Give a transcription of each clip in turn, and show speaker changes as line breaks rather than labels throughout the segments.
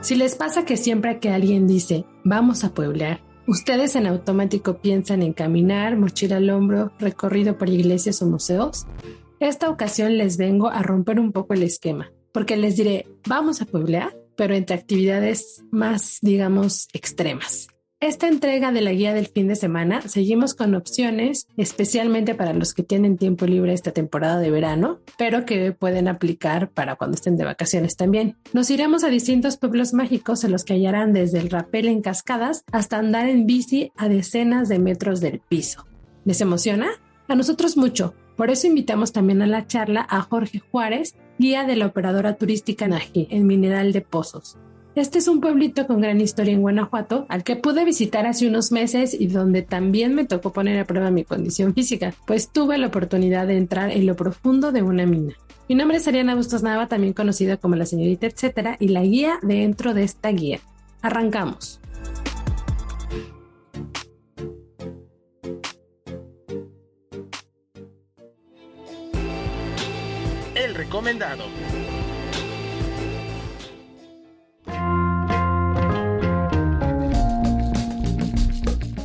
Si les pasa que siempre que alguien dice, vamos a pueblear, ustedes en automático piensan en caminar, mochila al hombro, recorrido por iglesias o museos, esta ocasión les vengo a romper un poco el esquema, porque les diré, vamos a pueblear, pero entre actividades más, digamos, extremas. Esta entrega de la guía del fin de semana seguimos con opciones, especialmente para los que tienen tiempo libre esta temporada de verano, pero que pueden aplicar para cuando estén de vacaciones también. Nos iremos a distintos pueblos mágicos en los que hallarán desde el rapel en cascadas hasta andar en bici a decenas de metros del piso. ¿Les emociona? A nosotros mucho. Por eso invitamos también a la charla a Jorge Juárez, guía de la operadora turística Naji en Mineral de Pozos. Este es un pueblito con gran historia en Guanajuato, al que pude visitar hace unos meses y donde también me tocó poner a prueba mi condición física, pues tuve la oportunidad de entrar en lo profundo de una mina. Mi nombre es Ariana Bustos Nava, también conocida como la señorita etcétera, y la guía dentro de esta guía. Arrancamos.
El recomendado.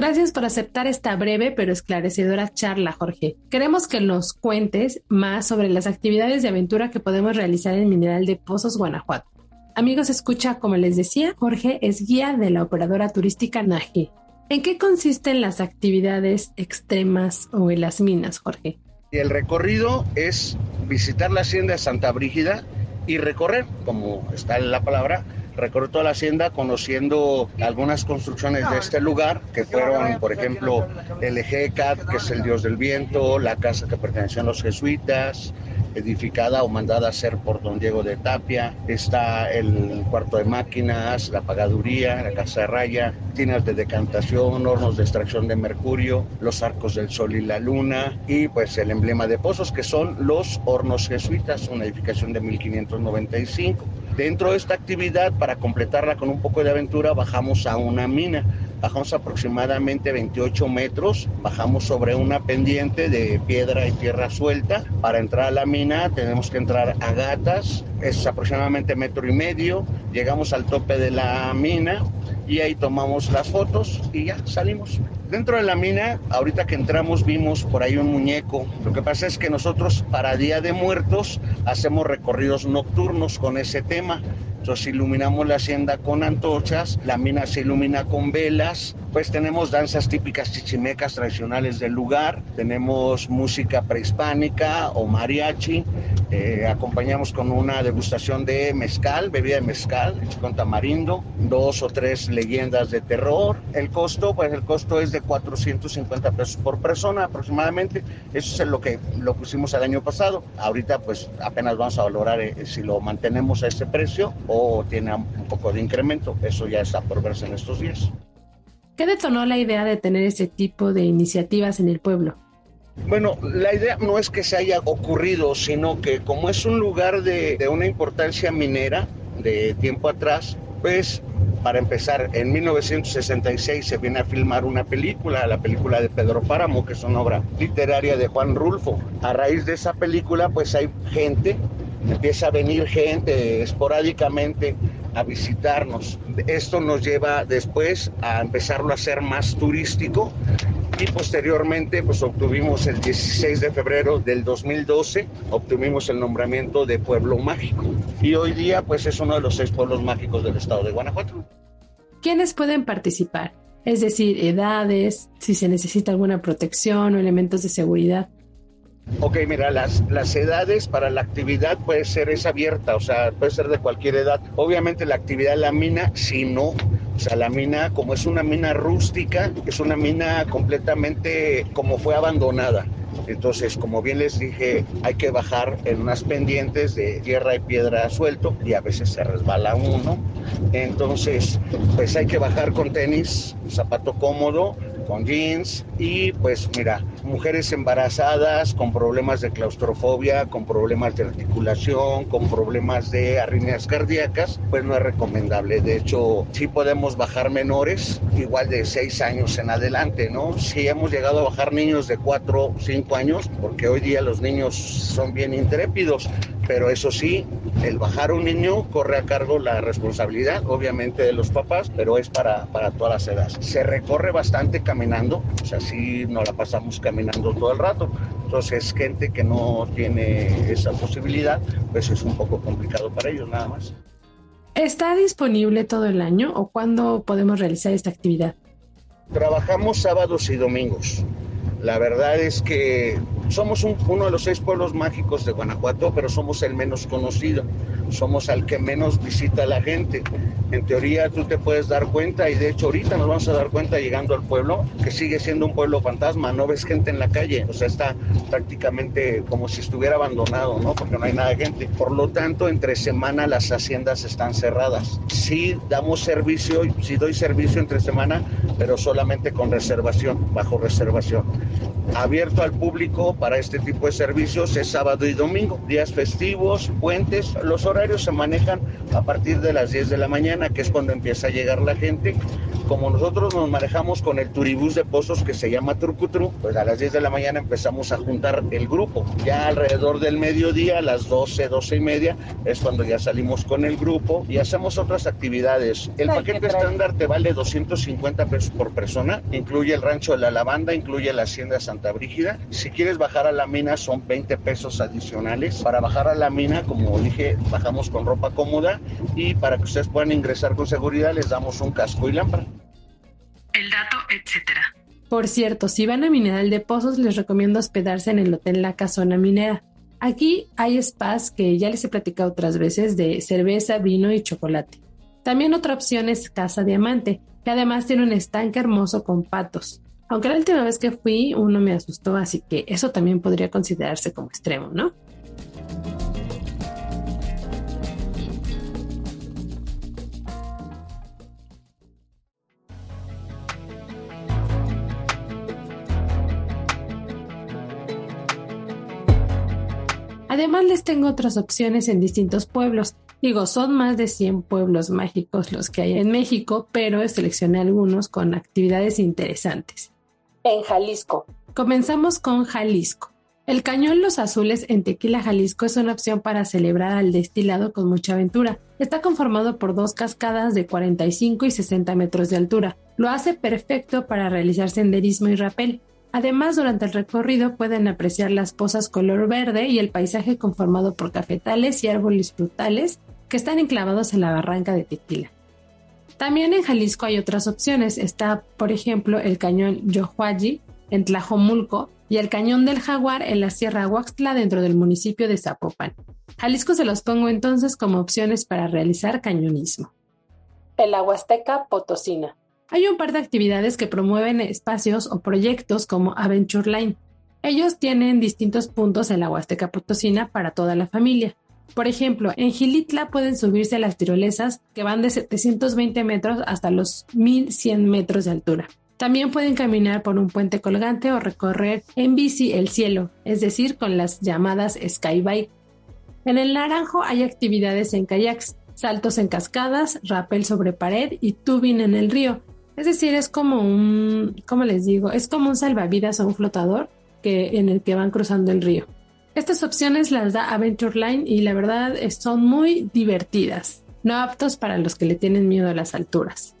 Gracias por aceptar esta breve pero esclarecedora charla, Jorge. Queremos que nos cuentes más sobre las actividades de aventura que podemos realizar en Mineral de Pozos, Guanajuato. Amigos, escucha, como les decía, Jorge es guía de la operadora turística Naji. ¿En qué consisten las actividades extremas o en las minas, Jorge?
El recorrido es visitar la hacienda Santa Brígida y recorrer, como está en la palabra, recorrió toda la hacienda conociendo algunas construcciones de este lugar, que fueron, por ejemplo, el Ejecat, que es el dios del viento, la casa que perteneció a los jesuitas, edificada o mandada a hacer por don Diego de Tapia. Está el cuarto de máquinas, la pagaduría, la casa de raya, tinas de decantación, hornos de extracción de mercurio, los arcos del sol y la luna y pues el emblema de pozos que son los hornos jesuitas, una edificación de 1595. Dentro de esta actividad, para completarla con un poco de aventura, bajamos a una mina bajamos aproximadamente 28 metros, bajamos sobre una pendiente de piedra y tierra suelta. Para entrar a la mina tenemos que entrar a gatas, es aproximadamente metro y medio, llegamos al tope de la mina y ahí tomamos las fotos y ya salimos. Dentro de la mina, ahorita que entramos vimos por ahí un muñeco. Lo que pasa es que nosotros para Día de Muertos hacemos recorridos nocturnos con ese tema. Entonces iluminamos la hacienda con antorchas, la mina se ilumina con velas, pues tenemos danzas típicas chichimecas tradicionales del lugar, tenemos música prehispánica o mariachi, eh, acompañamos con una degustación de mezcal, bebida de mezcal, con tamarindo, dos o tres leyendas de terror. El costo, pues el costo es de 450 pesos por persona aproximadamente, eso es lo que lo pusimos el año pasado. Ahorita pues apenas vamos a valorar eh, si lo mantenemos a ese precio o tiene un poco de incremento. Eso ya está por verse en estos días.
¿Qué detonó la idea de tener ese tipo de iniciativas en el pueblo?
Bueno, la idea no es que se haya ocurrido, sino que como es un lugar de, de una importancia minera de tiempo atrás, pues para empezar, en 1966 se viene a filmar una película, la película de Pedro Páramo, que es una obra literaria de Juan Rulfo. A raíz de esa película, pues hay gente empieza a venir gente esporádicamente a visitarnos. Esto nos lleva después a empezarlo a hacer más turístico y posteriormente pues obtuvimos el 16 de febrero del 2012 obtuvimos el nombramiento de pueblo mágico y hoy día pues es uno de los seis pueblos mágicos del estado de Guanajuato.
¿Quiénes pueden participar? Es decir, edades, si se necesita alguna protección o elementos de seguridad.
Ok, mira, las, las edades para la actividad puede ser es abierta, o sea, puede ser de cualquier edad. Obviamente la actividad de la mina, si no, o sea, la mina, como es una mina rústica, es una mina completamente como fue abandonada. Entonces, como bien les dije, hay que bajar en unas pendientes de tierra y piedra suelto y a veces se resbala uno. Entonces, pues hay que bajar con tenis, zapato cómodo, con jeans y pues mira, mujeres embarazadas con problemas de claustrofobia, con problemas de articulación, con problemas de arritmias cardíacas, pues no es recomendable. De hecho, sí podemos bajar menores, igual de 6 años en adelante, ¿no? Sí hemos llegado a bajar niños de 4 o 5 años, porque hoy día los niños son bien intrépidos, pero eso sí, el bajar un niño corre a cargo la responsabilidad, obviamente, de los papás, pero es para, para todas las edades. Se recorre bastante caminando, o sea, sí nos la pasamos caminando todo el rato. Entonces, gente que no tiene esa posibilidad, pues es un poco complicado para ellos, nada más.
¿Está disponible todo el año o cuándo podemos realizar esta actividad?
Trabajamos sábados y domingos. La verdad es que somos un, uno de los seis pueblos mágicos de Guanajuato, pero somos el menos conocido, somos al que menos visita la gente. En teoría tú te puedes dar cuenta, y de hecho ahorita nos vamos a dar cuenta llegando al pueblo, que sigue siendo un pueblo fantasma, no ves gente en la calle, o sea, está prácticamente como si estuviera abandonado, ¿no? Porque no hay nada de gente. Por lo tanto, entre semana las haciendas están cerradas. Sí damos servicio, sí doy servicio entre semana, pero solamente con reservación, bajo reservación. Abierto al público para este tipo de servicios es sábado y domingo, días festivos, puentes. Los horarios se manejan a partir de las 10 de la mañana, que es cuando empieza a llegar la gente. Como nosotros nos manejamos con el turibús de pozos que se llama Trucutru, pues a las 10 de la mañana empezamos a juntar el grupo. Ya alrededor del mediodía, a las 12, 12 y media, es cuando ya salimos con el grupo y hacemos otras actividades. El paquete estándar te vale 250 pesos por persona, incluye el rancho de la lavanda, incluye la hacienda Santa Brígida. Si quieres bajar a la mina son 20 pesos adicionales. Para bajar a la mina, como dije, bajamos con ropa cómoda y para que ustedes puedan ingresar con seguridad les damos un casco y lámpara.
El dato, etcétera. Por cierto, si van a Mineral de Pozos, les recomiendo hospedarse en el Hotel La Casona Minera. Aquí hay spas que ya les he platicado otras veces de cerveza, vino y chocolate. También otra opción es Casa Diamante, que además tiene un estanque hermoso con patos. Aunque la última vez que fui uno me asustó, así que eso también podría considerarse como extremo, ¿no? Además les tengo otras opciones en distintos pueblos. Digo, son más de 100 pueblos mágicos los que hay en México, pero seleccioné algunos con actividades interesantes. En Jalisco. Comenzamos con Jalisco. El Cañón Los Azules en Tequila, Jalisco es una opción para celebrar al destilado con mucha aventura. Está conformado por dos cascadas de 45 y 60 metros de altura. Lo hace perfecto para realizar senderismo y rapel. Además, durante el recorrido pueden apreciar las pozas color verde y el paisaje conformado por cafetales y árboles frutales que están enclavados en la barranca de Tequila. También en Jalisco hay otras opciones. Está, por ejemplo, el cañón Yohuayi en Tlajomulco y el cañón del Jaguar en la Sierra Huaxtla dentro del municipio de Zapopan. Jalisco se los pongo entonces como opciones para realizar cañonismo. El Aguasteca Potosina. Hay un par de actividades que promueven espacios o proyectos como Aventure Line. Ellos tienen distintos puntos en la Huasteca Potosina para toda la familia. Por ejemplo, en Gilitla pueden subirse a las tirolesas que van de 720 metros hasta los 1100 metros de altura. También pueden caminar por un puente colgante o recorrer en bici el cielo, es decir, con las llamadas skybike. En el Naranjo hay actividades en kayaks, saltos en cascadas, rappel sobre pared y tubing en el río, es decir, es como un, ¿cómo les digo? Es como un salvavidas o un flotador que, en el que van cruzando el río. Estas opciones las da Aventure Line y la verdad son muy divertidas, no aptos para los que le tienen miedo a las alturas.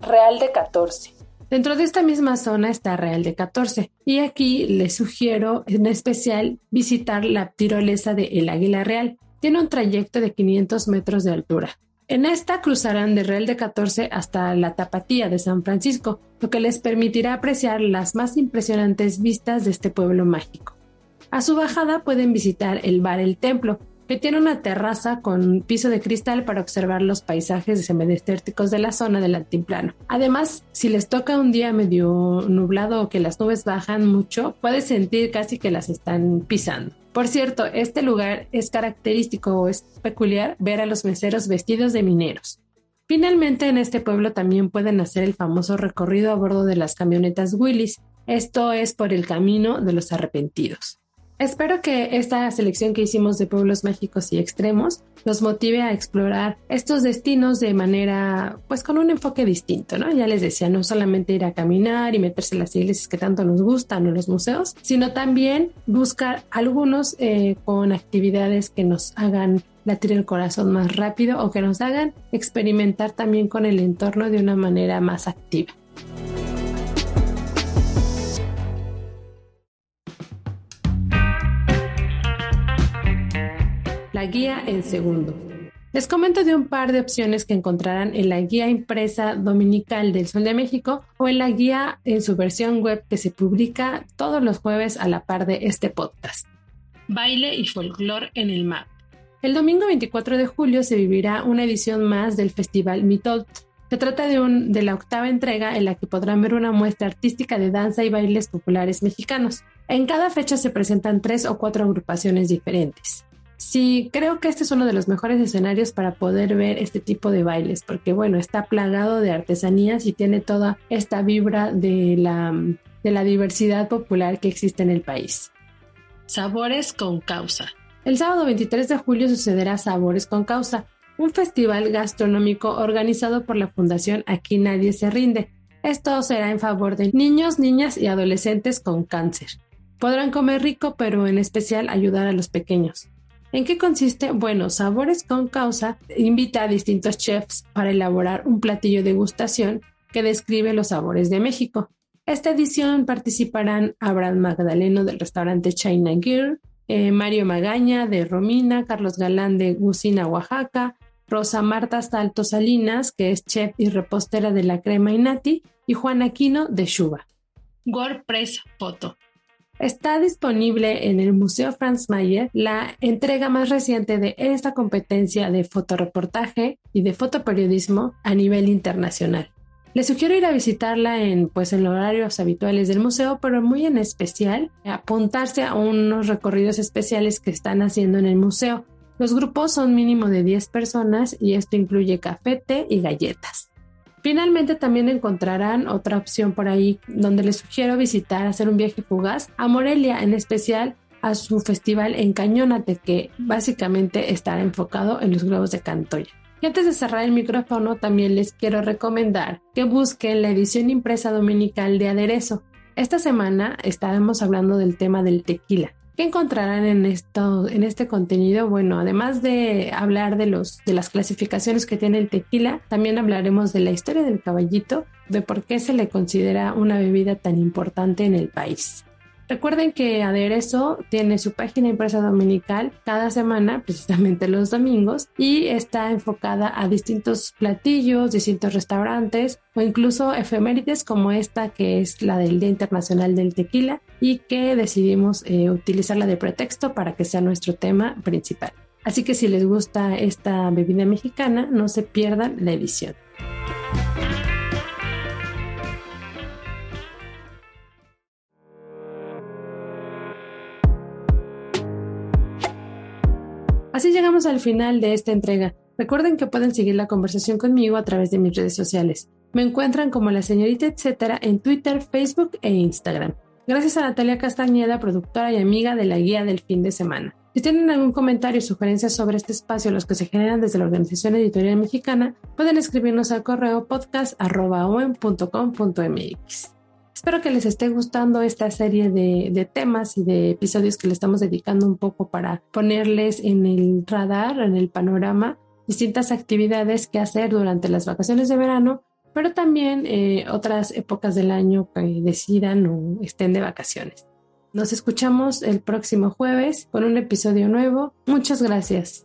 Real de 14. Dentro de esta misma zona está Real de 14 y aquí les sugiero en especial visitar la tirolesa de El Águila Real. Tiene un trayecto de 500 metros de altura. En esta cruzarán de Real de 14 hasta la Tapatía de San Francisco, lo que les permitirá apreciar las más impresionantes vistas de este pueblo mágico. A su bajada pueden visitar el bar El Templo, que tiene una terraza con piso de cristal para observar los paisajes semidesérticos de la zona del altiplano. Además, si les toca un día medio nublado o que las nubes bajan mucho, puedes sentir casi que las están pisando. Por cierto, este lugar es característico o es peculiar ver a los meseros vestidos de mineros. Finalmente, en este pueblo también pueden hacer el famoso recorrido a bordo de las camionetas Willis. Esto es por el camino de los arrepentidos. Espero que esta selección que hicimos de pueblos mágicos y extremos los motive a explorar estos destinos de manera, pues con un enfoque distinto, ¿no? Ya les decía, no solamente ir a caminar y meterse en las iglesias que tanto nos gustan o los museos, sino también buscar algunos eh, con actividades que nos hagan latir el corazón más rápido o que nos hagan experimentar también con el entorno de una manera más activa. Guía en segundo. Les comento de un par de opciones que encontrarán en la guía impresa dominical del Sol de México o en la guía en su versión web que se publica todos los jueves a la par de este podcast. Baile y folclore en el MAP. El domingo 24 de julio se vivirá una edición más del Festival Mitolt. Se trata de, un, de la octava entrega en la que podrán ver una muestra artística de danza y bailes populares mexicanos. En cada fecha se presentan tres o cuatro agrupaciones diferentes. Sí, creo que este es uno de los mejores escenarios para poder ver este tipo de bailes, porque bueno, está plagado de artesanías y tiene toda esta vibra de la, de la diversidad popular que existe en el país. Sabores con causa. El sábado 23 de julio sucederá Sabores con causa, un festival gastronómico organizado por la Fundación Aquí Nadie se rinde. Esto será en favor de niños, niñas y adolescentes con cáncer. Podrán comer rico, pero en especial ayudar a los pequeños. ¿En qué consiste? Bueno, Sabores con Causa invita a distintos chefs para elaborar un platillo de degustación que describe los sabores de México. Esta edición participarán Abraham Magdaleno del restaurante China Girl, eh, Mario Magaña de Romina, Carlos Galán de Gusina, Oaxaca, Rosa Marta Salto Salinas, que es chef y repostera de la crema Inati, y Juan Aquino de Shuba. WordPress Foto. Está disponible en el Museo Franz Mayer la entrega más reciente de esta competencia de fotoreportaje y de fotoperiodismo a nivel internacional. Les sugiero ir a visitarla en, pues, en los horarios habituales del museo, pero muy en especial apuntarse a unos recorridos especiales que están haciendo en el museo. Los grupos son mínimo de 10 personas y esto incluye café, té y galletas. Finalmente también encontrarán otra opción por ahí donde les sugiero visitar, hacer un viaje fugaz a Morelia, en especial a su festival en Cañónate, que básicamente estará enfocado en los globos de Cantoya. Y antes de cerrar el micrófono, también les quiero recomendar que busquen la edición impresa dominical de Aderezo. Esta semana estaremos hablando del tema del tequila. ¿Qué encontrarán en, esto, en este contenido? Bueno, además de hablar de, los, de las clasificaciones que tiene el tequila, también hablaremos de la historia del caballito, de por qué se le considera una bebida tan importante en el país. Recuerden que Aderezo tiene su página impresa dominical cada semana, precisamente los domingos, y está enfocada a distintos platillos, distintos restaurantes o incluso efemérides como esta que es la del Día Internacional del Tequila y que decidimos eh, utilizarla de pretexto para que sea nuestro tema principal. Así que si les gusta esta bebida mexicana, no se pierdan la edición. Así llegamos al final de esta entrega. Recuerden que pueden seguir la conversación conmigo a través de mis redes sociales. Me encuentran como la señorita etcétera en Twitter, Facebook e Instagram. Gracias a Natalia Castañeda, productora y amiga de la guía del fin de semana. Si tienen algún comentario o sugerencia sobre este espacio, los que se generan desde la Organización Editorial Mexicana, pueden escribirnos al correo podcast.com.mx. Espero que les esté gustando esta serie de, temas y de episodios que le estamos dedicando un poco para ponerles en el radar, en el panorama, distintas actividades que hacer durante las vacaciones de verano, pero también eh, otras épocas del año que decidan o estén de vacaciones. Nos escuchamos el próximo jueves con un episodio nuevo. Muchas gracias.